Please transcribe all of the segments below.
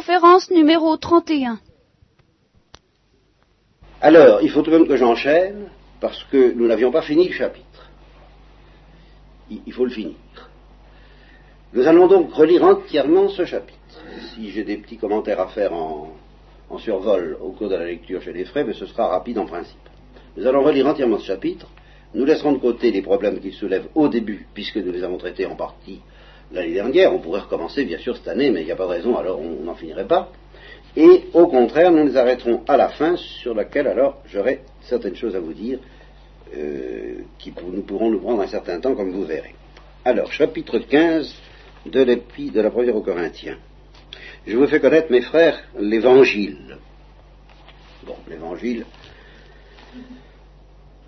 Conférence numéro 31. Alors, il faut tout de même que j'enchaîne, parce que nous n'avions pas fini le chapitre. Il, faut le finir. Nous allons donc relire entièrement ce chapitre. Si j'ai des petits commentaires à faire en, en survol au cours de la lecture, je les ferai, mais ce sera rapide en principe. Nous allons relire entièrement ce chapitre. Nous laisserons de côté les problèmes qu'il soulève au début, puisque nous les avons traités en partie l'année dernière. On pourrait recommencer, bien sûr, cette année, mais il n'y a pas de raison, alors on n'en finirait pas. Et au contraire, nous nous arrêterons à la fin, sur laquelle alors j'aurai certaines choses à vous dire, euh, qui pour- nous pourront nous prendre un certain temps, comme vous verrez. Alors, chapitre 15 de, l'épi- de la première aux Corinthiens. Je vous fais connaître, mes frères, l'évangile. Bon, l'évangile,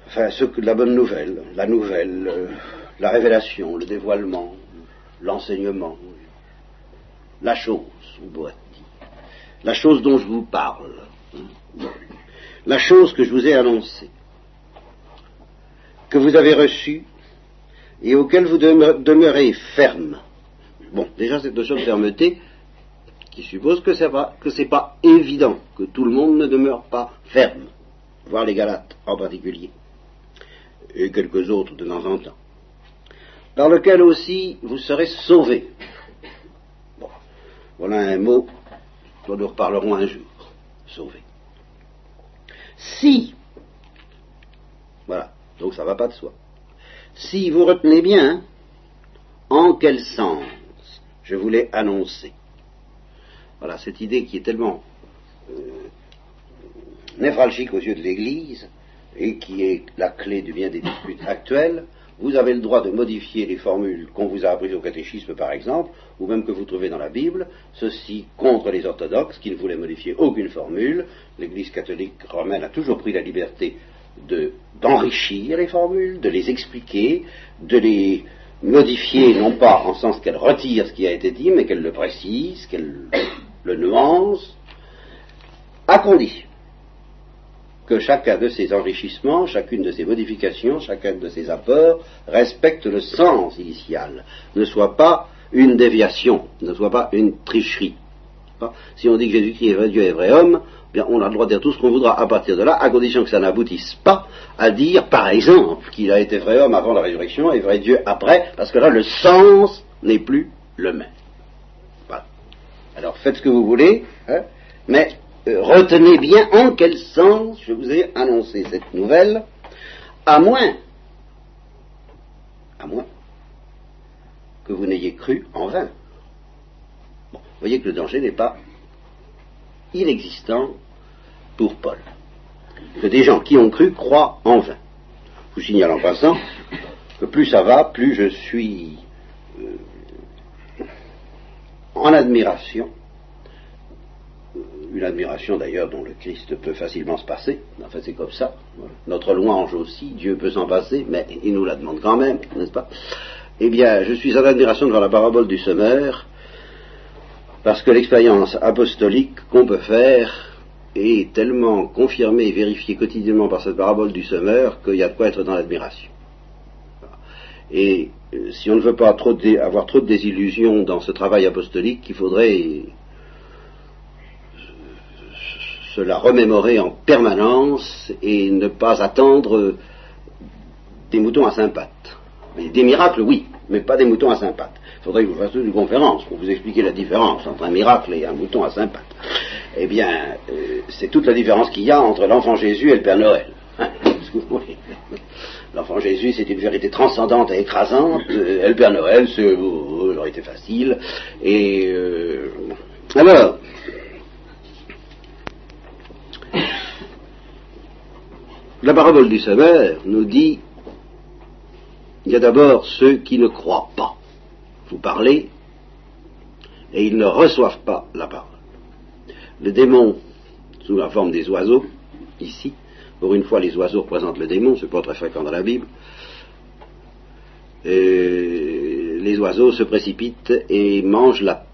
enfin, ce que, la bonne nouvelle, la nouvelle, euh, la révélation, le dévoilement, l'enseignement, la chose, la chose dont je vous parle, hein, la chose que je vous ai annoncée, que vous avez reçue et auquel vous demeure- demeurez ferme. Bon, déjà cette notion de fermeté qui suppose que que c'est pas évident que tout le monde ne demeure pas ferme, voire les Galates en particulier, et quelques autres de temps en temps, par lequel aussi vous serez sauvés. Bon, voilà un mot dont nous reparlerons un jour. Sauvés. Si, voilà, donc ça va pas de soi. Si vous retenez bien, en quel sens je voulais annoncer. Voilà, cette idée qui est tellement euh, névralgique aux yeux de l'Église et qui est la clé du bien des disputes actuelles, vous avez le droit de modifier les formules qu'on vous a apprises au catéchisme, par exemple, ou même que vous trouvez dans la Bible, ceci contre les orthodoxes qui ne voulaient modifier aucune formule. L'Église catholique romaine a toujours pris la liberté de- d'enrichir les formules, de les expliquer, de les modifier, non pas en sens qu'elle retire ce qui a été dit, mais qu'elle le précise, qu'elle le nuance, à condition que chacun de ces enrichissements, chacune de ces modifications, chacun de ces apports respecte le sens initial, ne soit pas une déviation, ne soit pas une tricherie. Pas- Si on dit que Jésus-Christ est vrai Dieu et vrai homme, bien on a le droit de dire tout ce qu'on voudra à partir de là, à condition que ça n'aboutisse pas à dire, par exemple, qu'il a été vrai homme avant la résurrection et vrai Dieu après, parce que là le sens n'est plus le même. Voilà. Alors faites ce que vous voulez, hein, mais retenez bien en quel sens je vous ai annoncé cette nouvelle, à moins, que vous n'ayez cru en vain. Vous voyez que le danger n'est pas inexistant pour Paul. Que des gens qui ont cru croient en vain. Je vous signale en passant que plus ça va, plus je suis euh, en admiration une admiration d'ailleurs dont le Christ peut facilement se passer. Enfin, c'est comme ça. Notre louange aussi, Dieu peut s'en passer, mais il nous la demande quand même, n'est-ce pas? Eh bien, je suis en admiration devant la parabole du semeur, parce que l'expérience apostolique qu'on peut faire est tellement confirmée et vérifiée quotidiennement par cette parabole du semeur qu'il y a de quoi être dans l'admiration. Et euh, si on ne veut pas avoir trop de désillusions dans ce travail apostolique, il faudrait se la remémorer en permanence et ne pas attendre des moutons à cinq. Mais des miracles, oui, mais pas des moutons à cinq. Il faudrait que vous fassiez une conférence pour vous expliquer la différence entre un miracle et un mouton à cinq. Eh bien, euh, c'est toute la différence qu'il y a entre l'enfant Jésus et le Père Noël. Hein. L'enfant Jésus, c'est une vérité transcendante et écrasante. euh, le Père Noël, c'est euh, euh, vérité facile. Et euh, alors, La parabole du semeur nous dit il y a d'abord ceux qui ne croient pas. Vous parlez et ils ne reçoivent pas la parole. Le démon, sous la forme des oiseaux, ici, pour une fois les oiseaux représentent le démon, c'est pas très fréquent dans la Bible, les oiseaux se précipitent et mangent la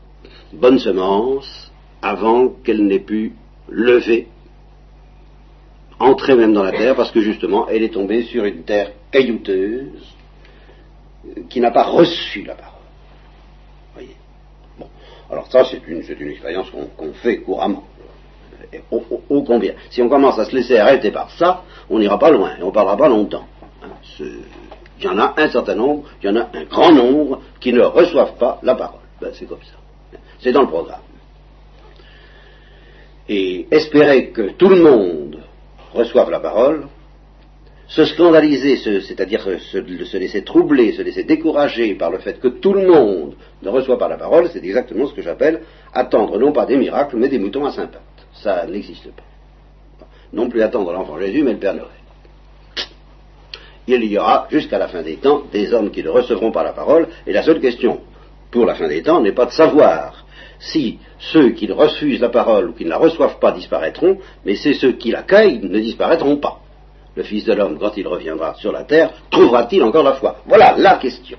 bonne semence avant qu'elle n'ait pu lever entrer même dans la terre parce que justement elle est tombée sur une terre caillouteuse qui n'a pas reçu la parole. Voyez? Bon. Alors ça, c'est une, une expérience qu'on fait couramment. Ô combien. Si on commence à se laisser arrêter par ça, on n'ira pas loin et on parlera pas longtemps. Hein, il y en a un certain nombre, il y en a un grand nombre qui ne reçoivent pas la parole. Ben, c'est comme ça. C'est dans le programme. Et espérer que tout le monde reçoive la parole, se scandaliser, c'est-à-dire se, laisser troubler, se laisser décourager par le fait que tout le monde ne reçoit pas la parole, c'est exactement ce que j'appelle attendre non pas des miracles, mais des moutons à saint Ça n'existe pas. Non plus attendre l'enfant Jésus, mais le Père Noël. Il y aura, jusqu'à la fin des temps, des hommes qui ne recevront pas la parole, et la seule question pour la fin des temps n'est pas de savoir si ceux qui refusent la parole ou qui ne la reçoivent pas disparaîtront, mais c'est ceux qui l'accueillent ne disparaîtront pas le Fils de l'homme, quand il reviendra sur la terre, trouvera-t-il encore la foi? Voilà la question.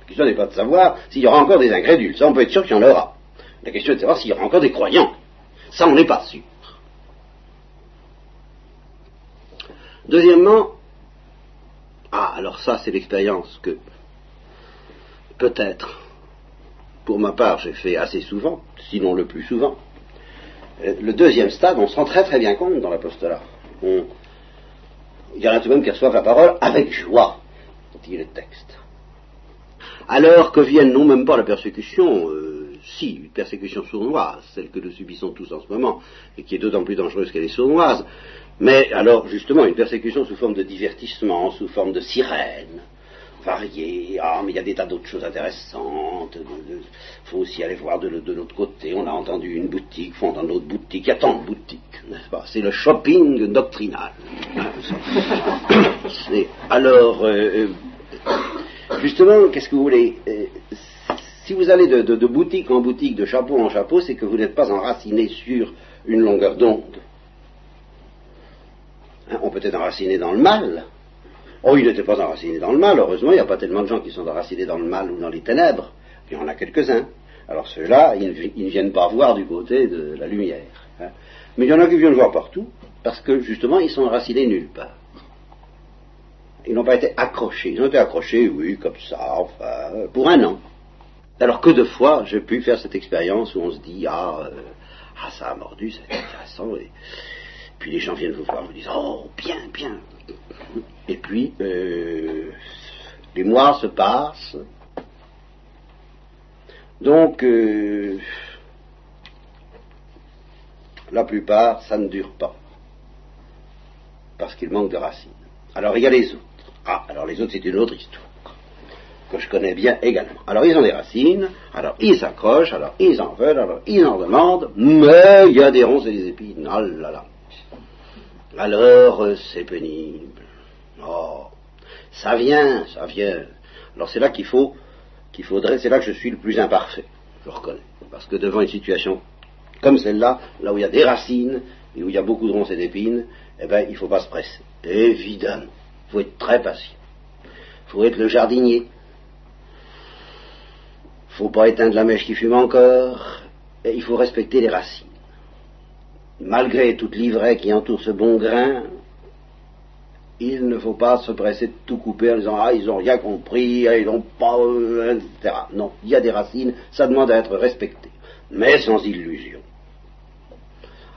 La question n'est pas de savoir s'il y aura encore des ingrédules, ça on peut être sûr qu'il y en aura. La question est de savoir s'il y aura encore des croyants. Ça on n'est pas sûr. Deuxièmement, ah alors ça c'est l'expérience que peut-être, pour ma part, j'ai fait assez souvent, sinon le plus souvent. Euh, le deuxième stade, on se rend très très bien compte dans l'apostolat il y en a tout de même qui reçoivent la parole avec joie, dit le texte. Alors que vienne non même pas la persécution, euh, si, une persécution sournoise, celle que nous subissons tous en ce moment, et qui est d'autant plus dangereuse qu'elle est sournoise, mais alors justement une persécution sous forme de divertissement, sous forme de sirène, varié. Ah, mais il y a des tas d'autres choses intéressantes. Il faut aussi aller voir de, l'autre côté. On a entendu une boutique, font dans notre boutique. Il y a tant de boutiques, n'est-ce pas? C'est le shopping doctrinal. alors, euh, euh, justement, qu'est-ce que vous voulez? Euh, Si vous allez de, de, boutique en boutique, de chapeau en chapeau, c'est que vous n'êtes pas enraciné sur une longueur d'onde. Hein, on peut être enraciné dans le mal, Oh, il n'était pas enraciné dans le mal, heureusement, il n'y a pas tellement de gens qui sont enracinés dans le mal ou dans les ténèbres. Il y en a quelques-uns. Alors ceux-là, ils, ne viennent pas voir du côté de la lumière. Hein. Mais il y en a qui viennent voir partout, parce que justement, ils sont enracinés nulle part. Ils n'ont pas été accrochés. Ils ont été accrochés, oui, comme ça, enfin, pour un an. Alors que de fois, j'ai pu faire cette expérience où on se dit, ah, euh, ah ça a mordu, c'est intéressant. Et puis les gens viennent vous voir, vous disent, oh, bien, bien, et puis, euh, les mois se passent. Donc, euh, la plupart, ça ne dure pas. Parce qu'il manque de racines. Alors, il y a les autres. Ah, alors les autres, c'est une autre histoire. Que je connais bien également. Alors, ils ont des racines, alors ils s'accrochent, alors ils en veulent, alors ils en demandent, mais il y a des ronces et des épines. Là. Alors, euh, c'est pénible. Oh, ça vient, ça vient. Alors c'est là qu'il faut, qu'il faudrait, c'est là que je suis le plus imparfait, je reconnais. Parce que devant une situation comme celle-là, là où il y a des racines et où il y a beaucoup de ronces et d'épines, eh bien, il ne faut pas se presser. Évidemment. Il faut être très patient. Il faut être le jardinier. Il ne faut pas éteindre la mèche qui fume encore. Et il faut respecter les racines. Malgré toute l'ivraie qui entoure ce bon grain, il ne faut pas se presser de tout couper en disant ah ils n'ont rien compris, ah, ils n'ont pas euh, etc. Non, il y a des racines, ça demande à être respecté, mais sans illusion.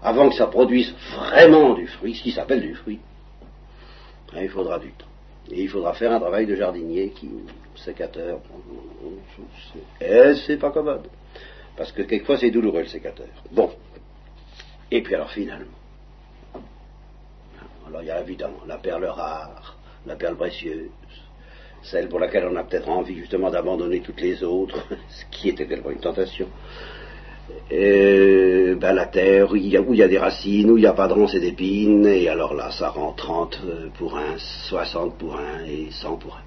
Avant que ça produise vraiment du fruit, ce qui s'appelle du fruit, hein, il faudra du temps. Et il faudra faire un travail de jardinier qui, sécateur, et c'est pas commode. Parce que quelquefois c'est douloureux le sécateur. Bon. Et puis alors finalement, alors il y a évidemment la perle rare, la perle précieuse, celle pour laquelle on a peut-être envie justement d'abandonner toutes les autres, ce qui était tellement une tentation. Et, ben, la terre où il, y a, des racines, où il n'y a pas de ronces et d'épines, et alors là ça rend 30 pour un, 60 pour un et 100 pour un.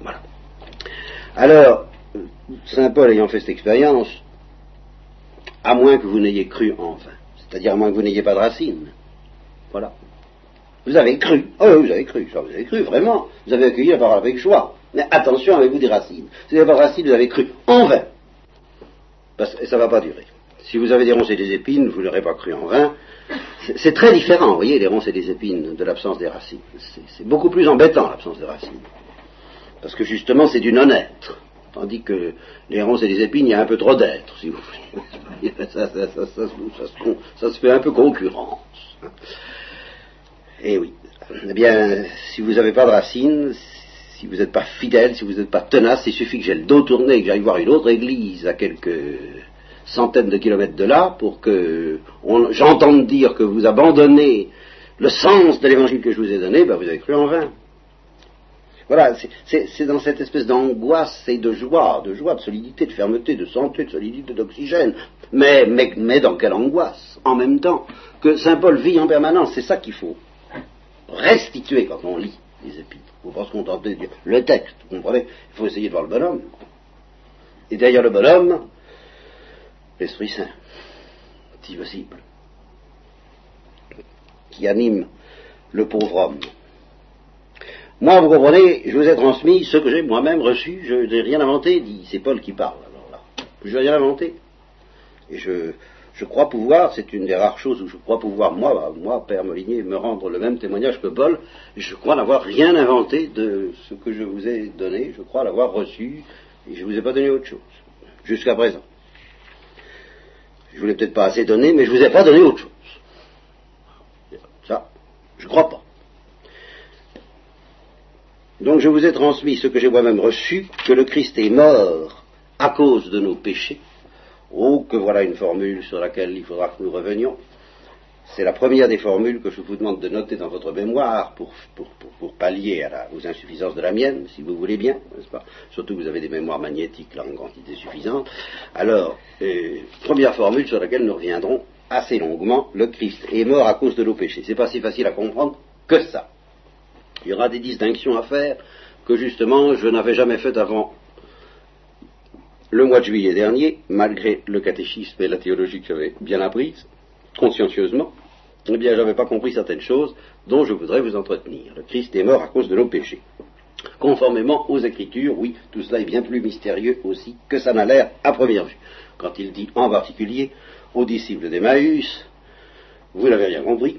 Voilà. Alors, Saint Paul ayant fait cette expérience, à moins que vous n'ayez cru en vain, c'est-à-dire à moins que vous n'ayez pas de racines, voilà, vous avez cru. Oh, vous avez cru. vous avez cru, vraiment. Vous avez accueilli la parole avec joie. Mais attention, avec-vous des racines? Si vous n'avez pas de racines, vous avez cru en vain. Parce, et ça ne va pas durer. Si vous avez des ronces et des épines, vous n'aurez pas cru en vain. C'est très différent, vous voyez, les ronces et des épines, de l'absence des racines. C'est beaucoup plus embêtant, l'absence des racines. Parce que justement, c'est du non-être. Tandis que les ronces et les épines, il y a un peu trop d'êtres, si vous voulez. Ça, se fait un peu concurrence. Eh oui. Eh bien, si vous n'avez pas de racines, si vous n'êtes pas fidèle, si vous n'êtes pas tenace, il suffit que j'ai le dos tourné et que j'aille voir une autre église à quelques centaines de kilomètres de là pour que j'entende dire que vous abandonnez le sens de l'évangile que je vous ai donné, ben vous avez cru en vain. Voilà, c'est dans cette espèce d'angoisse et de joie, de joie, de solidité, de fermeté, de santé, de solidité, d'oxygène. Mais, mais, mais dans quelle angoisse En même temps que Saint Paul vit en permanence, c'est ça qu'il faut restituer quand on lit les épîtres. Il ne faut pas se contenter de dire le texte, vous comprenez? Il faut essayer de voir le bonhomme. Et derrière le bonhomme, l'Esprit Saint, si possible, qui anime le pauvre homme. Moi, vous comprenez, je vous ai transmis ce que j'ai moi-même reçu, je n'ai rien inventé, dit, c'est Paul qui parle, alors là. Je n'ai rien inventé. Et je, je crois pouvoir, c'est une des rares choses où je crois pouvoir, moi, moi, Père Molinier, me rendre le même témoignage que Paul, je crois n'avoir rien inventé de ce que je vous ai donné, je crois l'avoir reçu, et je ne vous ai pas donné autre chose, jusqu'à présent. Je ne vous l'ai peut-être pas assez donné, mais je ne vous ai pas donné autre chose. Ça, je ne crois pas. Donc je vous ai transmis ce que j'ai moi-même reçu, que le Christ est mort à cause de nos péchés. Oh, que voilà une formule sur laquelle il faudra que nous revenions. C'est la première des formules que je vous demande de noter dans votre mémoire pour, pallier aux insuffisances de la mienne, si vous voulez bien, Surtout que vous avez des mémoires magnétiques là en quantité suffisante. Alors, euh, première formule sur laquelle nous reviendrons assez longuement, le Christ est mort à cause de nos péchés. C'est pas si facile à comprendre que ça. Il y aura des distinctions à faire que justement je n'avais jamais faites avant le mois de juillet dernier, malgré le catéchisme et la théologie que j'avais bien apprise, consciencieusement, eh bien, je n'avais pas compris certaines choses dont je voudrais vous entretenir. Le Christ est mort à cause de nos péchés. Conformément aux Écritures, oui, tout cela est bien plus mystérieux aussi que ça n'a l'air à première vue. Quand il dit en particulier aux disciples d'Emmaüs, vous n'avez rien compris,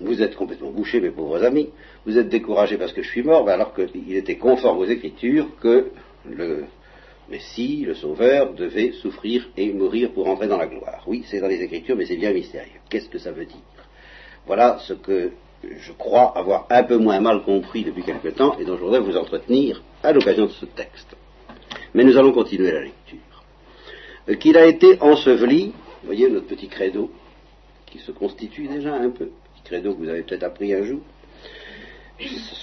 vous êtes complètement bouchés, mes pauvres amis, vous êtes découragés parce que je suis mort, ben alors qu'il était conforme aux Écritures que le Messie, le Sauveur, devait souffrir et mourir pour entrer dans la gloire. Oui, c'est dans les Écritures, mais c'est bien mystérieux. Qu'est-ce que ça veut dire? Voilà ce que je crois avoir un peu moins mal compris depuis quelque temps et dont je voudrais vous entretenir à l'occasion de ce texte. Mais nous allons continuer la lecture. Euh, qu'il a été enseveli, voyez notre petit credo, qui se constitue déjà un peu, credo que vous avez peut-être appris un jour,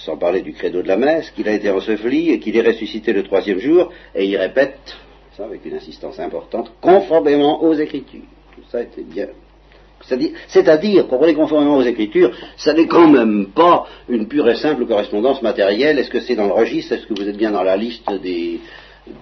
sans parler du credo de la messe, qu'il a été enseveli et qu'il est ressuscité le troisième jour, et il répète, ça avec une insistance importante, conformément aux Écritures. Tout ça était bien. C'est-à-dire, comprenez conformément aux Écritures, ça n'est quand même pas une pure et simple correspondance matérielle. Est-ce que c'est dans le registre? Est-ce que vous êtes bien dans la liste des,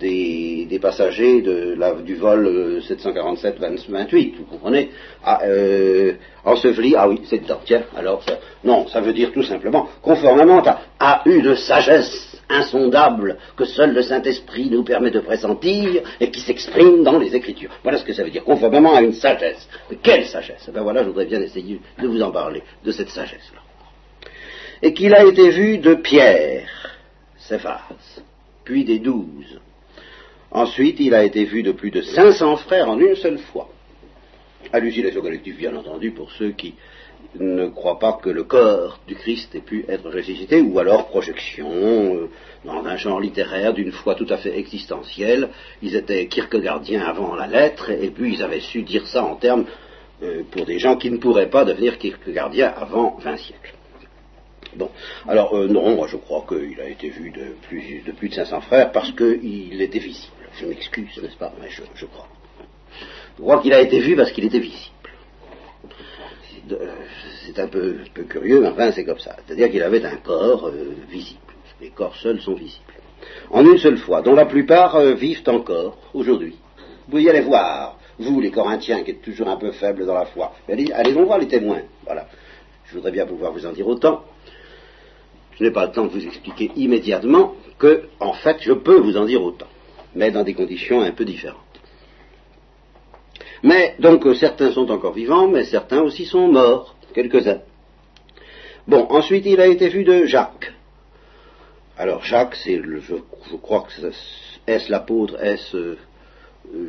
des, passagers du vol 747-28, euh, vous comprenez? Ah, euh, Enseveli, ah oui, c'est dedans, tiens, alors, ça, non, ça veut dire tout simplement, conformément à, à une sagesse insondable que seul le Saint-Esprit nous permet de pressentir et qui s'exprime dans les Écritures. Voilà ce que ça veut dire, conformément à une sagesse. quelle sagesse? Eh Ben voilà, je voudrais bien essayer de vous en parler, de cette sagesse-là. Et qu'il a été vu de Pierre, Céphas, puis des douze, Ensuite, il a été vu de plus de 500 frères en une seule fois. Hallucination collective, bien entendu, pour ceux qui ne croient pas que le corps du Christ ait pu être ressuscité, ou alors projection euh, dans un genre littéraire d'une foi tout à fait existentielle. Ils étaient kierkegaardiens avant la lettre, et puis ils avaient su dire ça en termes euh, pour des gens qui ne pourraient pas devenir kierkegaardiens avant 20 siècles. Bon, alors euh, non, moi je crois qu'il a été vu de plus, de plus de 500 frères parce qu'il était visible. Je m'excuse, n'est-ce pas Mais je, crois. Je crois qu'il a été vu parce qu'il était visible. C'est un peu, curieux, mais enfin c'est comme ça. C'est-à-dire qu'il avait un corps euh, visible. Les corps seuls sont visibles. En une seule fois, dont la plupart euh, vivent encore aujourd'hui. Vous pouvez y aller voir, vous les Corinthiens qui êtes toujours un peu faibles dans la foi. Allez, allez voir les témoins. Voilà. Je voudrais bien pouvoir vous en dire autant. Je n'ai pas le temps de vous expliquer immédiatement que, en fait, je peux vous en dire autant mais dans des conditions un peu différentes. Mais donc euh, certains sont encore vivants, mais certains aussi sont morts, quelques-uns. Bon, ensuite il a été vu de Jacques. Alors Jacques, c'est je, crois que est-ce l'apôtre, est-ce euh,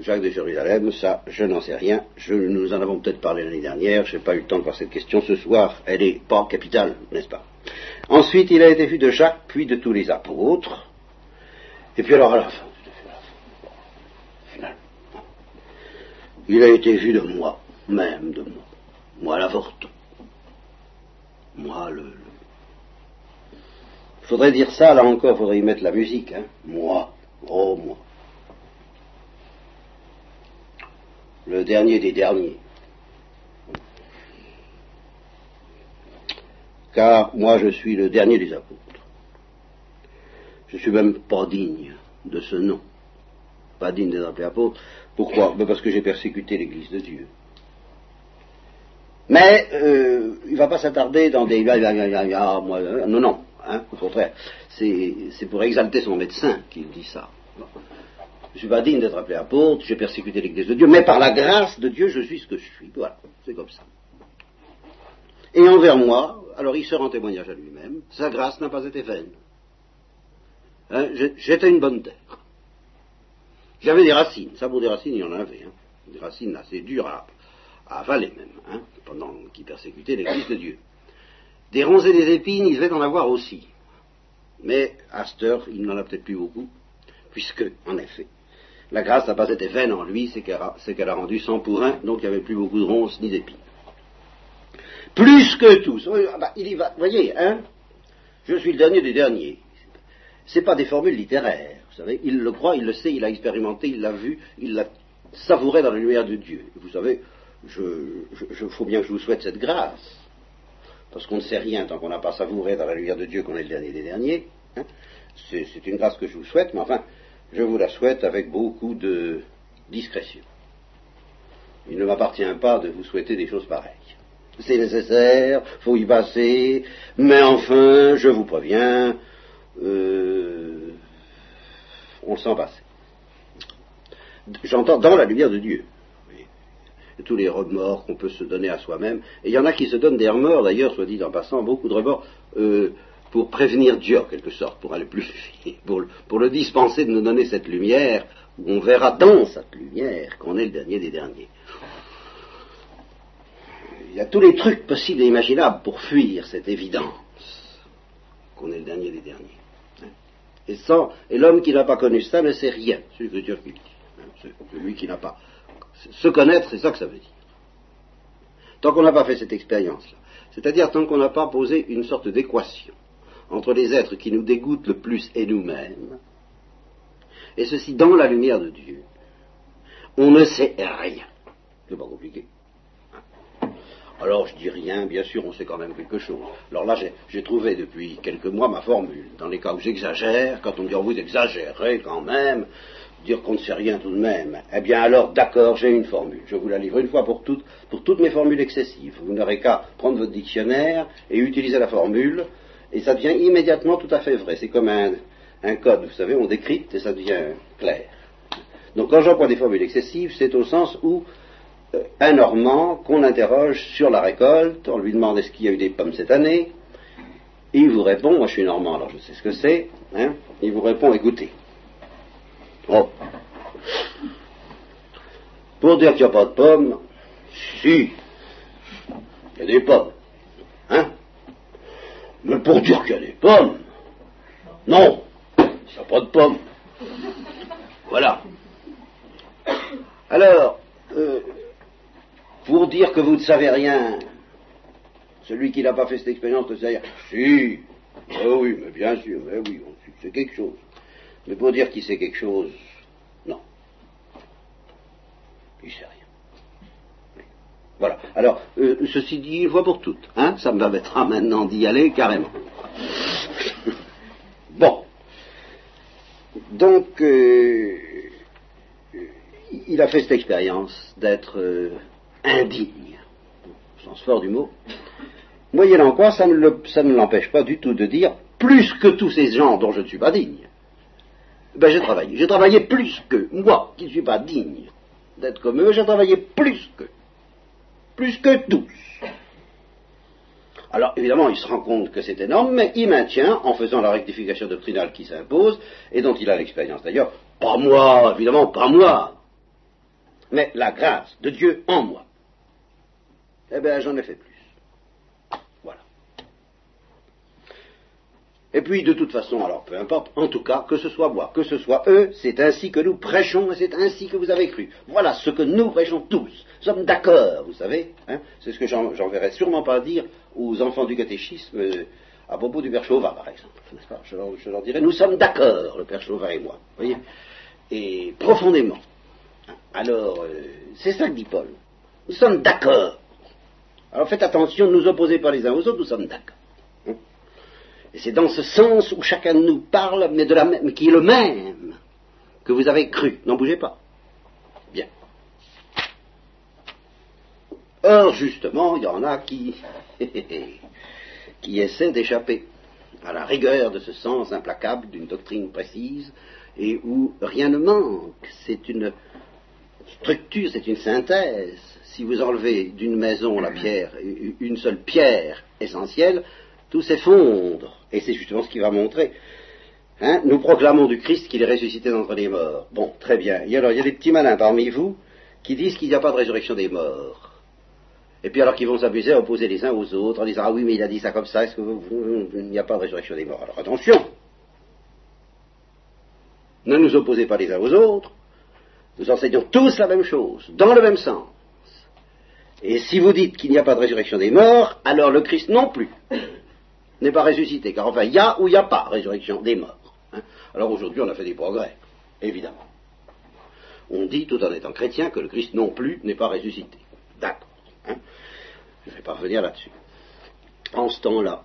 Jacques de Jérusalem Ça, je n'en sais rien. Je, nous en avons peut-être parlé l'année dernière. Je n'ai pas eu le temps de voir cette question ce soir. Elle n'est pas capitale, n'est-ce pas? Ensuite, il a été vu de Jacques, puis de tous les apôtres. Et puis alors à la fin, il a été vu de moi, même de moi. Moi l'avorton. Moi le, Il faudrait dire ça, là encore, il faudrait y mettre la musique. Hein. Moi, oh moi. Le dernier des derniers. Car moi je suis le dernier des apôtres. Je suis même pas digne de ce nom. Pas digne d'être appelé apôtre. Pourquoi? Ben Parce que j'ai persécuté l'Église de Dieu. Mais euh, il ne va pas s'attarder dans des... Euh, non, non, hein, au contraire. C'est pour exalter son médecin qu'il dit ça. Je ne suis pas digne d'être appelé apôtre, j'ai persécuté l'Église de Dieu, mais par la grâce de Dieu, je suis ce que je suis. Voilà, c'est comme ça. Et envers moi, alors il se rend témoignage à lui-même, sa grâce n'a pas été vaine. Hein, j'étais une bonne terre. J'avais des racines, ça pour des racines, il y en avait. Hein. Des racines assez dures à, avaler même, hein, pendant qu'il persécutait l'Église de Dieu. Des ronces et des épines, il devait en avoir aussi. Mais à il n'en a peut-être plus beaucoup, puisque, en effet, la grâce n'a pas été vaine en lui, c'est qu'elle a, rendu sans pour un, donc il n'y avait plus beaucoup de ronces ni d'épines. Plus que tous. Ah bah, il va, voyez, hein, je suis le dernier des derniers. Ce pas des formules littéraires, vous savez, il le croit, il le sait, il l'a expérimenté, il l'a vu, il l'a savouré dans la lumière de Dieu. Vous savez, je, faut bien que je vous souhaite cette grâce, parce qu'on ne sait rien tant qu'on n'a pas savouré dans la lumière de Dieu qu'on est le dernier des derniers. Hein. C'est une grâce que je vous souhaite, mais enfin, je vous la souhaite avec beaucoup de discrétion. Il ne m'appartient pas de vous souhaiter des choses pareilles. C'est nécessaire, faut y passer, mais enfin, je vous préviens, euh, on s'en passe. J'entends dans la lumière de Dieu tous les remords qu'on peut se donner à soi-même. Et il y en a qui se donnent des remords, d'ailleurs, soit dit en passant, beaucoup de remords, euh, pour prévenir Dieu, en quelque sorte, pour aller plus pour, pour le dispenser de nous donner cette lumière, où on verra dans cette lumière qu'on est le dernier des derniers. Il y a tous les trucs possibles et imaginables pour fuir cette évidence qu'on est le dernier des derniers. Et, l'homme qui n'a pas connu ça ne sait rien, c'est l'Écriture qui dit. Celui qui n'a pas se connaître, c'est ça que ça veut dire. Tant qu'on n'a pas fait cette expérience-là, c'est-à-dire tant qu'on n'a pas posé une sorte d'équation entre les êtres qui nous dégoûtent le plus et nous-mêmes, et ceci dans la lumière de Dieu, on ne sait rien. C'est pas compliqué. Alors je dis rien, bien sûr, on sait quand même quelque chose. Alors là, j'ai trouvé depuis quelques mois ma formule. Dans les cas où j'exagère, quand on dit oh, vous exagérez quand même, dire qu'on ne sait rien tout de même, eh bien alors, d'accord, j'ai une formule. Je vous la livre une fois pour toutes, pour toutes mes formules excessives. Vous n'aurez qu'à prendre votre dictionnaire et utiliser la formule, et ça devient immédiatement tout à fait vrai. C'est comme un, code, vous savez, on décrypte et ça devient clair. Donc quand j'emploie des formules excessives, c'est au sens où un Normand qu'on interroge sur la récolte, on lui demande est-ce qu'il y a eu des pommes cette année, il vous répond, moi je suis Normand alors je sais ce que c'est, hein, il vous répond écoutez, Oh. Pour dire qu'il n'y a pas de pommes, si, il y a des pommes. Hein Mais pour dire qu'il y a des pommes, non, il n'y a pas de pommes. Voilà. Alors, euh, pour dire que vous ne savez rien, celui qui n'a pas fait cette expérience sait rien. Si, oui, mais bien sûr, mais oui, c'est quelque chose. Mais pour dire qu'il sait quelque chose, non. Il sait rien. Voilà. Alors, euh, ceci dit, une fois pour toutes. Hein, ça me permettra maintenant d'y aller carrément. bon. Donc, euh, il a fait cette expérience d'être euh, indigne, au sens fort du mot. Moyennant quoi, ça ne l'empêche pas du tout de dire plus que tous ces gens dont je ne suis pas digne ben j'ai travaillé. J'ai travaillé plus que moi, qui ne suis pas digne d'être comme eux, j'ai travaillé plus que. Plus que tous. Alors évidemment, il se rend compte que c'est énorme, mais il maintient, en faisant la rectification doctrinale qui s'impose, et dont il a l'expérience d'ailleurs, Pas moi, évidemment, pas moi. Mais la grâce de Dieu en moi. Eh bien, j'en ai fait plus. Et puis, de toute façon, alors peu importe, en tout cas, que ce soit moi, que ce soit eux, c'est ainsi que nous prêchons et c'est ainsi que vous avez cru. Voilà ce que nous prêchons tous. Nous sommes d'accord, vous savez. Hein c'est ce que j'enverrai sûrement pas dire aux enfants du catéchisme euh, à propos du Père Chauvin, par exemple. Pas? Je, leur, dirai, nous sommes d'accord, le Père Chauvin et moi. voyez? Et profondément. Alors, euh, c'est ça que dit Paul. Nous sommes d'accord. Alors faites attention, ne nous opposez pas les uns aux autres, nous sommes d'accord. Et c'est dans ce sens où chacun de nous parle, mais, de la même, qui est le même, que vous avez cru. N'en bougez pas. Bien. Or, justement, il y en a qui, qui essaient d'échapper à la rigueur de ce sens implacable d'une doctrine précise et où rien ne manque. C'est une structure, c'est une synthèse. Si vous enlevez d'une maison la pierre, une seule pierre essentielle, tout s'effondre. Et c'est justement ce qu'il va montrer. Hein, nous proclamons du Christ qu'il est ressuscité d'entre les morts. Bon, très bien. Et alors, il y a des petits malins parmi vous qui disent qu'il n'y a pas de résurrection des morts. Et puis alors qu'ils vont s'amuser à opposer les uns aux autres en disant Ah oui, mais il a dit ça comme ça, est-ce que vous, il n'y a pas de résurrection des morts? Alors attention Ne nous opposez pas les uns aux autres, nous enseignons tous la même chose, dans le même sens. Et si vous dites qu'il n'y a pas de résurrection des morts, alors le Christ non plus n'est pas ressuscité. Car enfin, il y a ou il n'y a pas résurrection des morts. Hein. Alors aujourd'hui, on a fait des progrès, évidemment. On dit, tout en étant chrétien, que le Christ non plus n'est pas ressuscité. D'accord. Hein. Je ne vais pas revenir là-dessus. En ce temps-là,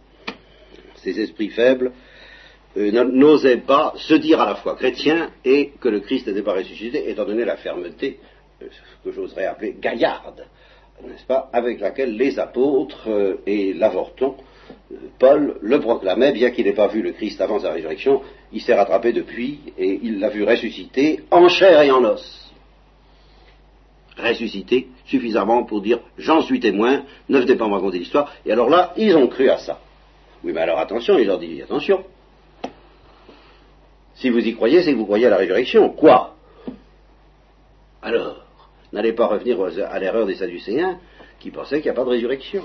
ces esprits faibles euh, n'osaient pas se dire à la fois chrétiens et que le Christ n'était pas ressuscité, étant donné la fermeté, euh, que j'oserais appeler gaillarde, n'est-ce pas, avec laquelle les apôtres euh, et l'avorton Paul le proclamait, bien qu'il n'ait pas vu le Christ avant sa résurrection, il s'est rattrapé depuis et il l'a vu ressusciter en chair et en os. Ressuscité suffisamment pour dire j'en suis témoin, ne venez pas me raconter l'histoire. Et alors là, ils ont cru à ça. Oui, mais alors attention, il leur dit attention. Si vous y croyez, c'est que vous croyez à la résurrection. Quoi? N'allez pas revenir à l'erreur des Sadducéens qui pensaient qu'il n'y a pas de résurrection.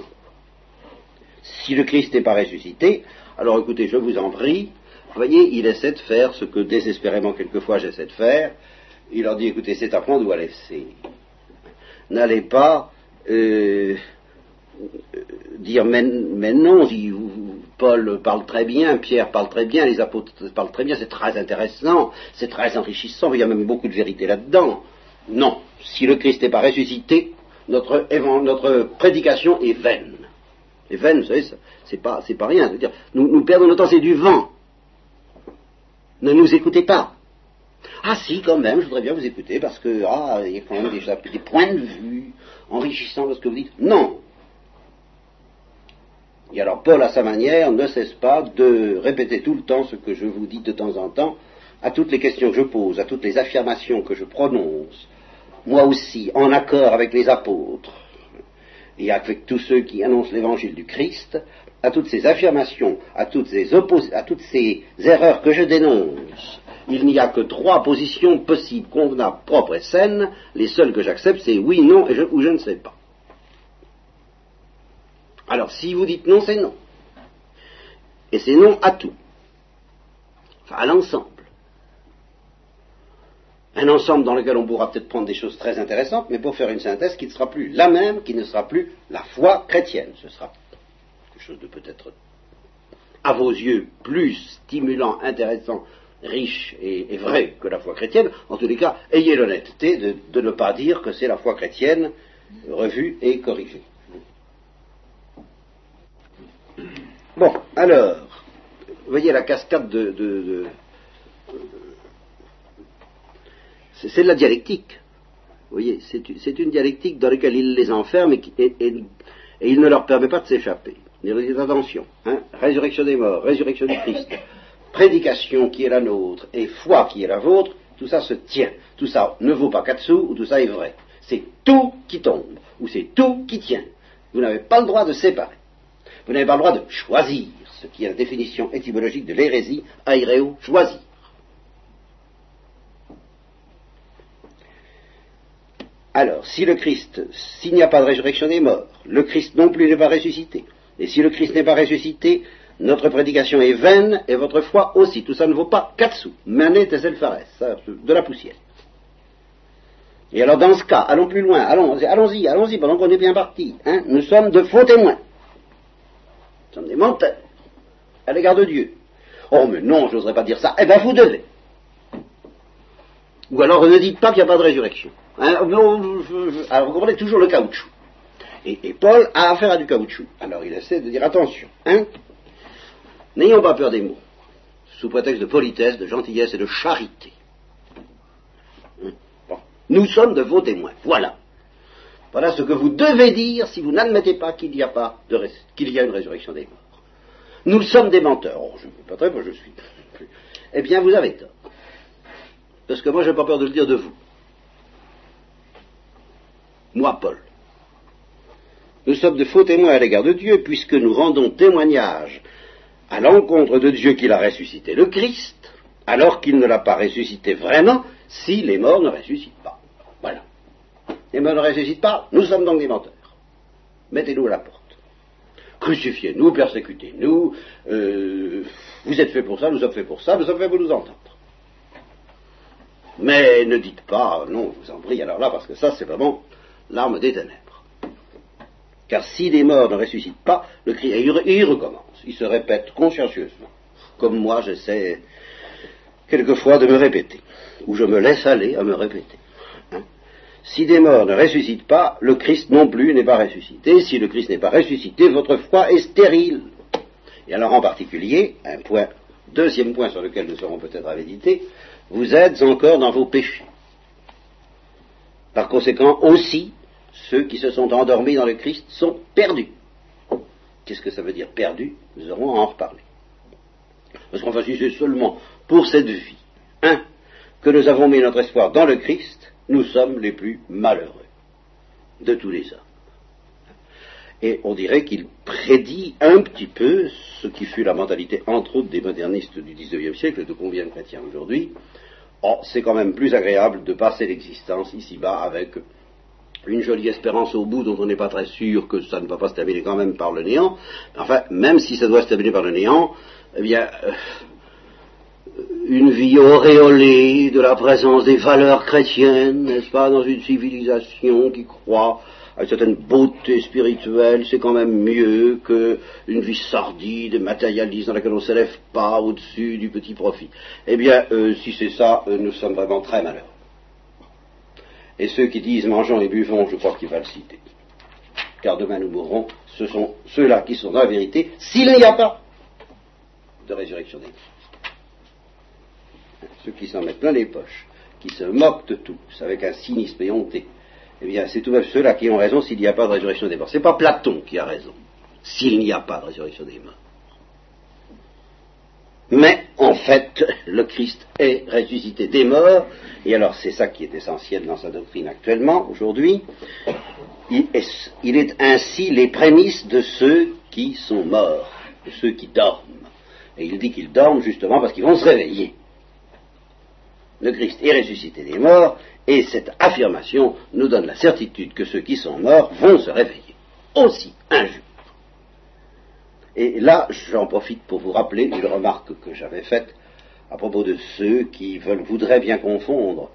Si le Christ n'est pas ressuscité, alors écoutez, je vous en prie, vous voyez, il essaie de faire ce que désespérément quelquefois j'essaie de faire. Il leur dit, écoutez, c'est à prendre ou à laisser. N'allez pas euh, dire, mais, non, Paul parle très bien, Pierre parle très bien, les apôtres parlent très bien, c'est très intéressant, c'est très enrichissant, il y a même beaucoup de vérité là-dedans. Non, si le Christ n'est pas ressuscité, notre, prédication est vaine. Les veines, vous savez, c'est pas, pas rien. dire nous, nous perdons notre temps, c'est du vent. Ne nous écoutez pas. Ah si, quand même, je voudrais bien vous écouter parce que ah, il y a quand même des, des points de vue enrichissants de ce que vous dites. Non. Et alors Paul, à sa manière, ne cesse pas de répéter tout le temps ce que je vous dis de temps en temps, à toutes les questions que je pose, à toutes les affirmations que je prononce, moi aussi, en accord avec les apôtres, et avec tous ceux qui annoncent l'évangile du Christ, à toutes ces affirmations, à toutes ces, à toutes ces erreurs que je dénonce, il n'y a que trois positions possibles, convenables, propres et saines. Les seules que j'accepte, c'est oui, non ou je ne sais pas. Alors, si vous dites non, c'est non. Et c'est non à tout. Enfin, à l'ensemble un ensemble dans lequel on pourra peut-être prendre des choses très intéressantes, mais pour faire une synthèse qui ne sera plus la même, qui ne sera plus la foi chrétienne. Ce sera quelque chose de peut-être, à vos yeux, plus stimulant, intéressant, riche et, vrai que la foi chrétienne. En tous les cas, ayez l'honnêteté de, ne pas dire que c'est la foi chrétienne revue et corrigée. Bon, alors, voyez la cascade de c'est de la dialectique. Vous voyez, c'est une dialectique dans laquelle il les enferme et, il ne leur permet pas de s'échapper. Il dit attention, hein, résurrection des morts, résurrection du Christ, prédication qui est la nôtre et foi qui est la vôtre, tout ça se tient. Tout ça ne vaut pas quatre sous ou tout ça est vrai. C'est tout qui tombe ou c'est tout qui tient. Vous n'avez pas le droit de séparer. Vous n'avez pas le droit de choisir, ce qui est la définition étymologique de l'hérésie, aéreo, choisir. Alors, si le Christ, s'il n'y a pas de résurrection des morts, le Christ non plus n'est pas ressuscité, et si le Christ n'est pas ressuscité, notre prédication est vaine et votre foi aussi. Tout ça ne vaut pas quatre sous. Manet et Elfares, de la poussière. Et alors, dans ce cas, allons plus loin, allons-y, allons-y, allons-y, pendant qu'on est bien parti. Hein, nous sommes de faux témoins. Nous sommes des menteurs à l'égard de Dieu. Oh, mais non, je n'oserais pas dire ça. Eh bien, vous devez. Ou alors, ne dites pas qu'il n'y a pas de résurrection. Hein, alors, vous comprenez toujours le caoutchouc. Et, Paul a affaire à du caoutchouc. Alors, il essaie de dire attention. Hein, N'ayons pas peur des mots, sous prétexte de politesse, de gentillesse et de charité. Nous sommes de vos témoins. Voilà. Voilà ce que vous devez dire si vous n'admettez pas qu'il y a y a une résurrection des morts. Nous sommes des menteurs. Oh, je ne sais pas très je suis. Eh bien, vous avez tort. Parce que moi, je n'ai pas peur de le dire de vous. Moi, Paul. Nous sommes de faux témoins à l'égard de Dieu, puisque nous rendons témoignage à l'encontre de Dieu qu'il a ressuscité le Christ, alors qu'il ne l'a pas ressuscité vraiment, si les morts ne ressuscitent pas. Voilà. Les morts ne ressuscitent pas, nous sommes donc des menteurs. Mettez-nous à la porte. Crucifiez-nous, persécutez-nous, euh, vous êtes fait pour ça, nous sommes faits pour ça, nous sommes faits pour nous entendre. Mais ne dites pas, non, je vous en prie, alors là, parce que ça, c'est vraiment l'arme des ténèbres. Car si les morts ne ressuscitent pas, le cri, il recommence, il se répète consciencieusement, comme moi j'essaie quelquefois de me répéter, ou je me laisse aller à me répéter. Hein. si des morts ne ressuscitent pas, le Christ non plus n'est pas ressuscité. Si le Christ n'est pas ressuscité, votre foi est stérile. Et alors en particulier, un point, deuxième point sur lequel nous serons peut-être à méditer, vous êtes encore dans vos péchés. Par conséquent, aussi, ceux qui se sont endormis dans le Christ sont perdus. Qu'est-ce que ça veut dire perdu Nous aurons à en reparler. Parce qu'enfin, si c'est seulement pour cette vie, un, que nous avons mis notre espoir dans le Christ, nous sommes les plus malheureux de tous les hommes. Et on dirait qu'il prédit un petit peu ce qui fut la mentalité, entre autres, des modernistes du XIXe siècle, de combien de chrétiens aujourd'hui. Oh, c'est quand même plus agréable de passer l'existence ici-bas avec une jolie espérance au bout dont on n'est pas très sûr que ça ne va pas se terminer quand même par le néant. Enfin, même si ça doit se terminer par le néant, eh bien, euh, une vie auréolée de la présence des valeurs chrétiennes, n'est-ce pas, dans une civilisation qui croit une certaine beauté spirituelle, c'est quand même mieux qu'une vie sordide, matérialiste, dans laquelle on ne s'élève pas au-dessus du petit profit. Eh bien, euh, si c'est ça, euh, nous sommes vraiment très malheureux. Et ceux qui disent mangeons et buvons, je crois qu'il va le citer. Car demain nous mourrons, ce sont ceux-là qui sont dans la vérité, s'il n'y a pas de résurrection des morts. Ceux qui s'en mettent plein les poches, qui se moquent de tous, avec un cynisme et honte, eh bien, c'est tout même ceux-là qui ont raison s'il n'y a pas de résurrection des morts. Ce n'est pas Platon qui a raison, s'il n'y a pas de résurrection des morts. Mais, en fait, le Christ est ressuscité des morts, et alors c'est ça qui est essentiel dans sa doctrine actuellement, aujourd'hui, il est, ainsi les prémices de ceux qui sont morts, de ceux qui dorment. Et il dit qu'ils dorment justement parce qu'ils vont se réveiller. Le Christ est ressuscité des morts, et cette affirmation nous donne la certitude que ceux qui sont morts vont se réveiller, aussi un jour. Et là, j'en profite pour vous rappeler une remarque que j'avais faite à propos de ceux qui voudraient bien confondre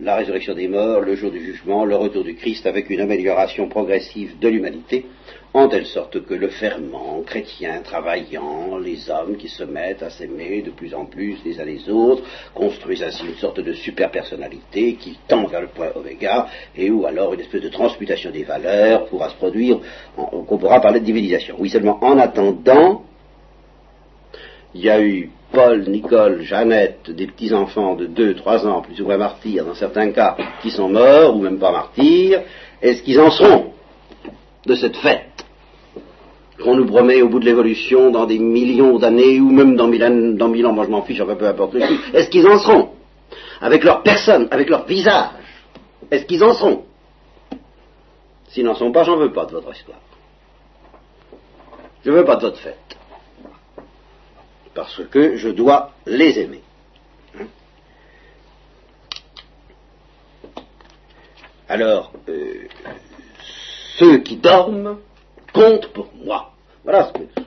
la résurrection des morts, le jour du jugement, le retour du Christ avec une amélioration progressive de l'humanité, en telle sorte que le ferment chrétien travaillant, les hommes qui se mettent à s'aimer de plus en plus les uns les autres, construisent ainsi une sorte de super-personnalité qui tend vers le point oméga, et où alors une espèce de transmutation des valeurs pourra se produire, qu'on pourra parler de divinisation. Oui, seulement en attendant, il y a eu Paul, Nicole, Jeannette, des petits-enfants de 2, 3 ans, plus ou moins martyrs dans certains cas, qui sont morts, ou même pas martyrs, est-ce qu'ils en seront de cette fête? Qu'on nous promet au bout de l'évolution dans des millions d'années, ou même dans mille, ans, moi je m'en fiche, enfin peu importe est-ce qu'ils en seront Avec leur personne, avec leur visage? Est-ce qu'ils en seront? S'ils n'en sont pas, j'en veux pas de votre histoire. Je veux pas de votre fête parce que je dois les aimer. Alors euh, ceux qui dorment comptent pour moi. Voilà ce que.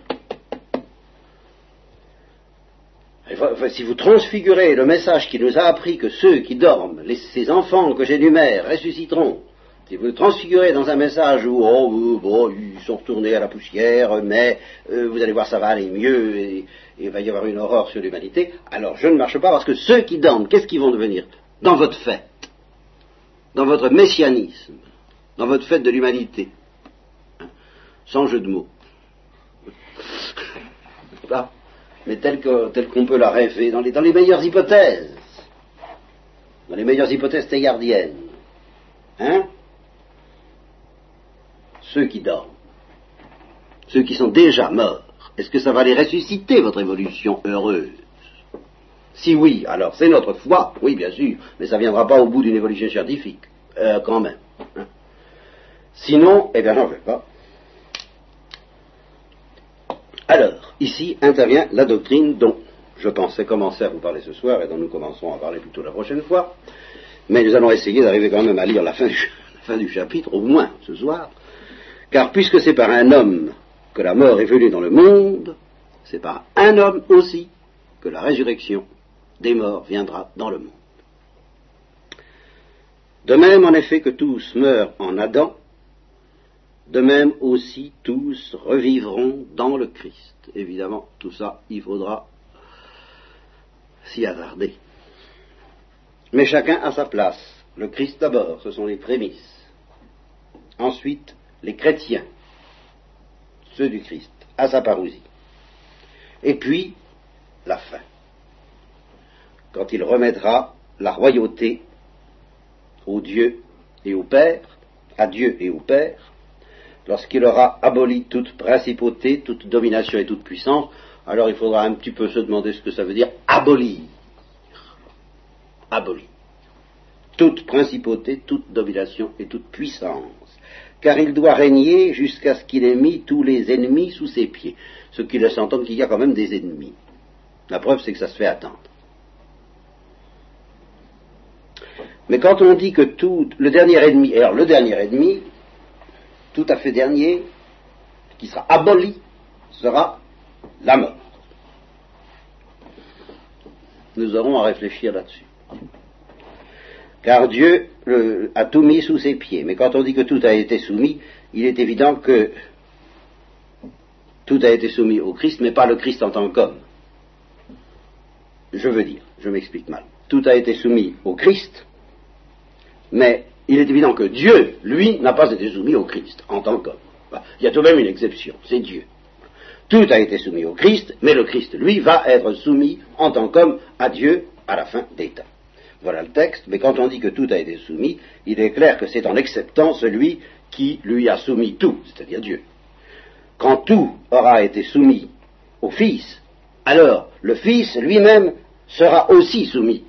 si vous transfigurez le message qui nous a appris que ceux qui dorment, ces enfants que j'énumère, ressusciteront, si vous le transfigurez dans un message où oh, bon, ils sont retournés à la poussière, mais euh, vous allez voir ça va aller mieux et, il va y avoir une horreur sur l'humanité, alors je ne marche pas parce que ceux qui dorment, qu'est-ce qu'ils vont devenir? Dans votre fête, dans votre messianisme, dans votre fête de l'humanité, hein, sans jeu de mots. mais tel qu'on peut la rêver, dans les, meilleures hypothèses, dans les meilleures hypothèses thégardiennes. Hein? Ceux qui dorment, ceux qui sont déjà morts, est-ce que ça va les ressusciter, votre évolution heureuse? Si oui, alors c'est notre foi, oui bien sûr, mais ça ne viendra pas au bout d'une évolution scientifique, euh, quand même. Hein? Sinon, eh bien non, je ne vais pas. Alors, ici intervient la doctrine dont je pensais commencer à vous parler ce soir et dont nous commencerons à parler plutôt la prochaine fois, mais nous allons essayer d'arriver quand même à lire la fin, du, chapitre, au moins ce soir, car puisque c'est par un homme que la mort est venue dans le monde, c'est par un homme aussi que la résurrection des morts viendra dans le monde. De même, en effet, que tous meurent en Adam, de même aussi tous revivront dans le Christ. Évidemment, tout ça, il faudra s'y hasarder. Mais chacun a sa place. Le Christ d'abord, ce sont les prémices. Ensuite, les chrétiens, ceux du Christ, à sa parousie. Et puis, la fin, quand il remettra la royauté au Dieu et au Père, à Dieu et au Père, lorsqu'il aura aboli toute principauté, toute domination et toute puissance, alors il faudra un petit peu se demander ce que ça veut dire abolir. Abolir. Toute principauté, toute domination et toute puissance. Car il doit régner jusqu'à ce qu'il ait mis tous les ennemis sous ses pieds. Ce qui laisse entendre qu'il y a quand même des ennemis. La preuve, c'est que ça se fait attendre. Mais quand on dit que tout, le dernier ennemi, alors le dernier ennemi, tout à fait dernier, qui sera aboli, sera la mort. Nous aurons à réfléchir là-dessus. Car Dieu a tout mis sous ses pieds. Mais quand on dit que tout a été soumis, il est évident que tout a été soumis au Christ, mais pas le Christ en tant qu'homme. Je veux dire, je m'explique mal. Tout a été soumis au Christ, mais il est évident que Dieu, lui, n'a pas été soumis au Christ en tant qu'homme. Il y a tout de même une exception, c'est Dieu. Tout a été soumis au Christ, mais le Christ, lui, va être soumis en tant qu'homme à Dieu à la fin des temps. Voilà le texte, mais quand on dit que tout a été soumis, il est clair que c'est en acceptant celui qui lui a soumis tout, c'est-à-dire Dieu. Quand tout aura été soumis au Fils, alors le Fils lui-même sera aussi soumis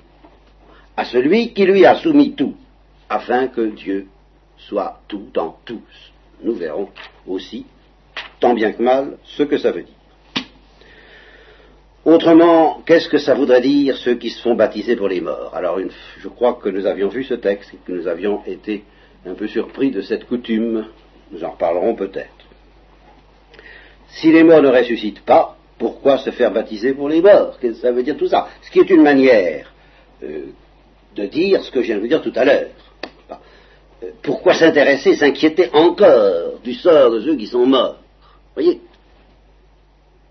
à celui qui lui a soumis tout afin que Dieu soit tout en tous. Nous verrons aussi, tant bien que mal, ce que ça veut dire. Autrement, qu'est-ce que ça voudrait dire ceux qui se font baptiser pour les morts? Alors, je crois que nous avions vu ce texte et que nous avions été un peu surpris de cette coutume. Nous en reparlerons peut-être. Si les morts ne ressuscitent pas, pourquoi se faire baptiser pour les morts? Qu'est-ce que ça veut dire tout ça? Ce qui est une manière euh, de dire ce que je viens de vous dire tout à l'heure pourquoi s'intéresser, s'inquiéter encore du sort de ceux qui sont morts Voyez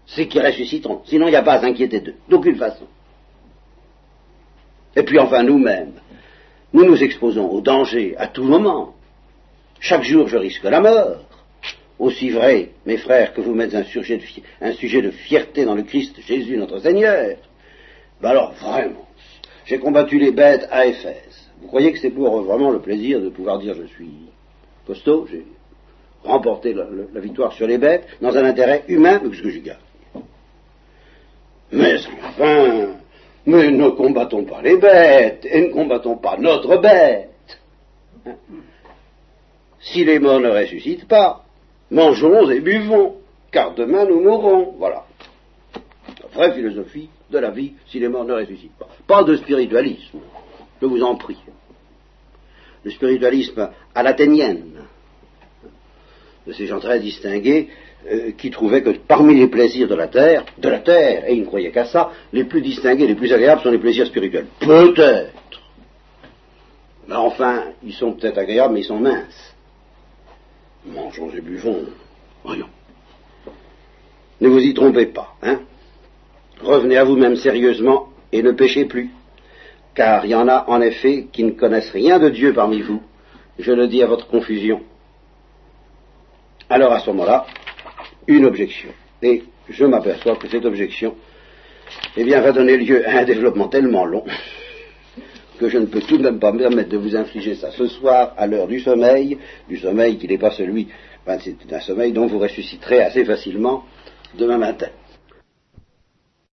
C'est qu'ils ressusciteront. Sinon, il n'y a pas à s'inquiéter d'eux, d'aucune façon. Et puis enfin, nous-mêmes, nous nous exposons au danger à tout moment. Chaque jour, je risque la mort. Aussi vrai, mes frères, que vous mettez un sujet de, fierté dans le Christ Jésus notre Seigneur. Ben alors, vraiment, j'ai combattu les bêtes à Éphèse. Vous croyez que c'est pour vraiment le plaisir de pouvoir dire je suis costaud, j'ai remporté la, victoire sur les bêtes, dans un intérêt humain, mais j'y gagne. Mais enfin, mais ne combattons pas les bêtes, et ne combattons pas notre bête. Si les morts ne ressuscitent pas, mangeons et buvons, car demain nous mourrons. Voilà. La vraie philosophie de la vie si les morts ne ressuscitent pas. Pas de spiritualisme, je vous en prie. le spiritualisme à l'athénienne, de ces gens très distingués euh, qui trouvaient que parmi les plaisirs de la terre, de la terre, et ils ne croyaient qu'à ça, les plus distingués, les plus agréables sont les plaisirs spirituels. Peut-être. Mais enfin, ils sont peut-être agréables, mais ils sont minces. Mangeons et buvons. Voyons. Ne vous y trompez pas, hein. Revenez à vous-même sérieusement et ne péchez plus. Car il y en a en effet qui ne connaissent rien de Dieu parmi vous. Je le dis à votre confusion. Alors à ce moment-là, une objection. Et je m'aperçois que cette objection, eh bien, va donner lieu à un développement tellement long que je ne peux tout de même pas me permettre de vous infliger ça ce soir à l'heure du sommeil, du sommeil qui n'est pas celui, c'est un sommeil dont vous ressusciterez assez facilement demain matin.